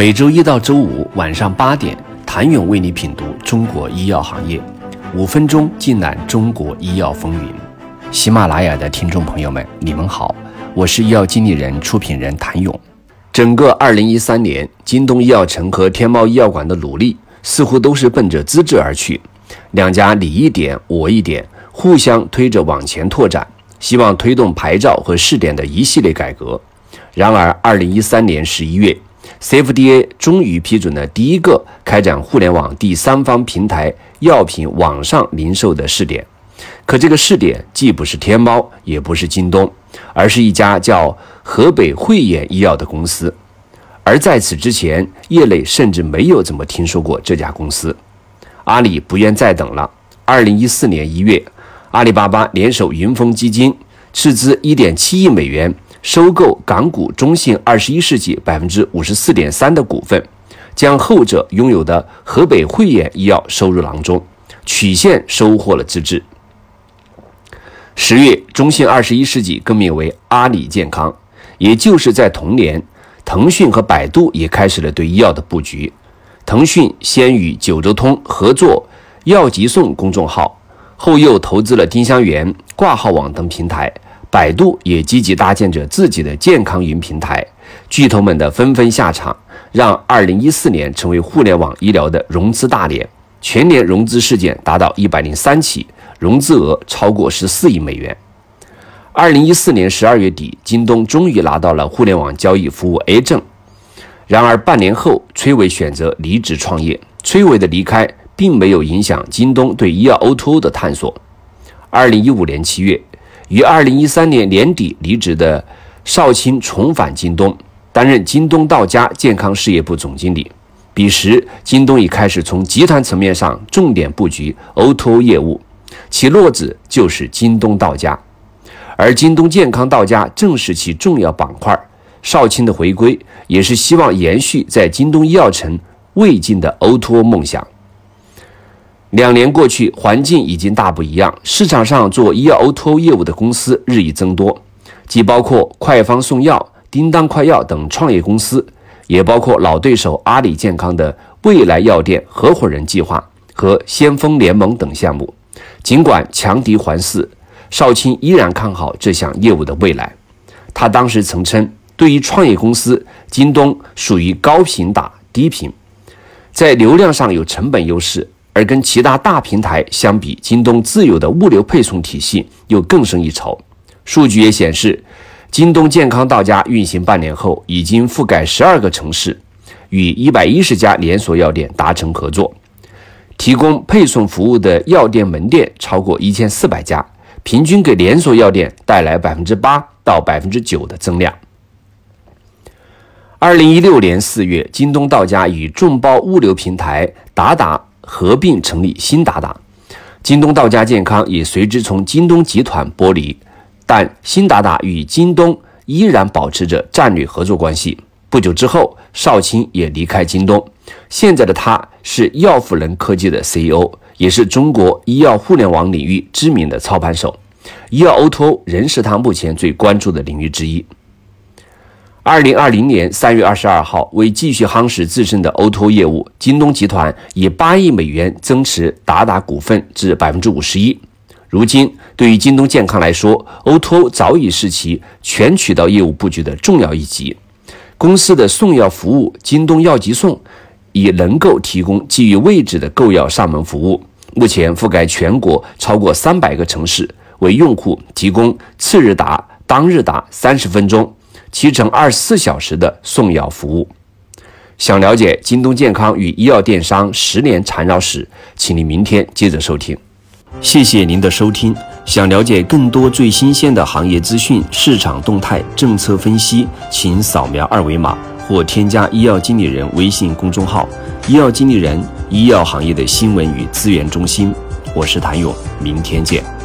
每周一到周五晚上八点，谭勇为你品读中国医药行业，五分钟尽览中国医药风云。喜马拉雅的听众朋友们，你们好，我是医药经理人、出品人谭勇。整个二零一三年，京东医药城和天猫医药馆的努力似乎都是奔着资质而去，两家你一点我一点，互相推着往前拓展，希望推动牌照和试点的一系列改革。然而，二零一三年十一月，CFDA 终于批准了第一个开展互联网第三方平台药品网上零售的试点。可这个试点既不是天猫，也不是京东，而是一家叫河北汇演医药的公司。而在此之前，业内甚至没有怎么听说过这家公司。阿里不愿再等了。二零一四年一月，阿里巴巴联手云峰基金，斥资一点七亿美元收购港股中信二十一世纪百分之五十四点三的股份，将后者拥有的河北汇演医药收入囊中，曲线收获了资质。十月，中信二十一世纪更名为阿里健康，也就是在同年，腾讯和百度也开始了对医药的布局。腾讯先与九州通合作“药急送”公众号，后又投资了丁香园、挂号网等平台。百度也积极搭建着自己的健康云平台。巨头们的纷纷下场，让二零一四年成为互联网医疗的融资大年，全年融资事件达到一百零三起。融资额超过十四亿美元。二零一四年十二月底，京东终于拿到了互联网交易服务 A 证。然而半年后，崔伟选择离职创业。崔伟的离开并没有影响京东对医药 O2O 的探索。二零一五年七月，于二零一三年年底离职的邵青重返京东，担任京东到家健康事业部总经理。彼时，京东已开始从集团层面上重点布局 O2O 业务。其落子就是京东到家，而京东健康到家正是其重要板块。少卿的回归也是希望延续在京东医药城未尽的 O2O 梦想。两年过去，环境已经大不一样，市场上做医药 O2O 业务的公司日益增多，既包括快方送药、叮当快药等创业公司，也包括老对手阿里健康的未来药店合伙人计划和先锋联盟等项目。尽管强敌环伺，少卿依然看好这项业务的未来。他当时曾称，对于创业公司，京东属于高频打低频，在流量上有成本优势，而跟其他大平台相比，京东自有的物流配送体系又更胜一筹。数据也显示，京东健康到家运行半年后，已经覆盖十二个城市，与一百一十家连锁药店达成合作。提供配送服务的药店门店超过一千四百家，平均给连锁药店带来百分之八到百分之九的增量。二零一六年四月，京东到家与众包物流平台达达合并成立新达达，京东到家健康也随之从京东集团剥离，但新达达与京东依然保持着战略合作关系。不久之后，少卿也离开京东。现在的他是药辅人科技的 CEO，也是中国医药互联网领域知名的操盘手。医药 O2O 仍是他目前最关注的领域之一。二零二零年三月二十二号，为继续夯实自身的 O2O 业务，京东集团以八亿美元增持达达股份至百分之五十一。如今，对于京东健康来说，O2O 早已是其全渠道业务布局的重要一级。公司的送药服务“京东药急送”已能够提供基于位置的购药上门服务，目前覆盖全国超过三百个城市，为用户提供次日达、当日达三十分钟、七乘二十四小时的送药服务。想了解京东健康与医药电商十年缠绕史，请您明天接着收听。谢谢您的收听。想了解更多最新鲜的行业资讯、市场动态、政策分析，请扫描二维码或添加医药经理人微信公众号“医药经理人”——医药行业的新闻与资源中心。我是谭勇，明天见。